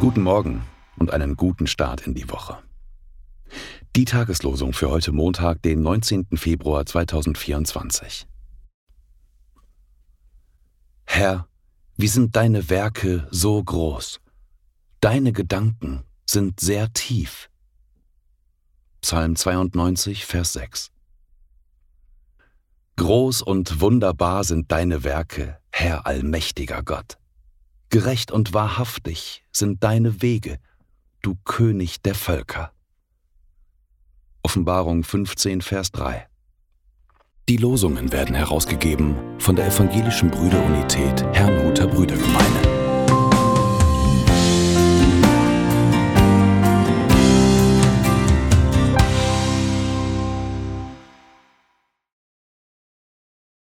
Morgen und einen guten Start in die Woche. Die Tageslosung für heute Montag, den 19. Februar 2024. Herr, wie sind deine Werke so groß? Deine Gedanken sind sehr tief. Psalm 92, Vers 6. Groß und wunderbar sind deine Werke, Herr allmächtiger Gott. Gerecht und wahrhaftig sind deine Wege, du König der Völker. Offenbarung 15, Vers 3. Die Losungen werden herausgegeben von der Evangelischen Brüderunität Brüdergemeine.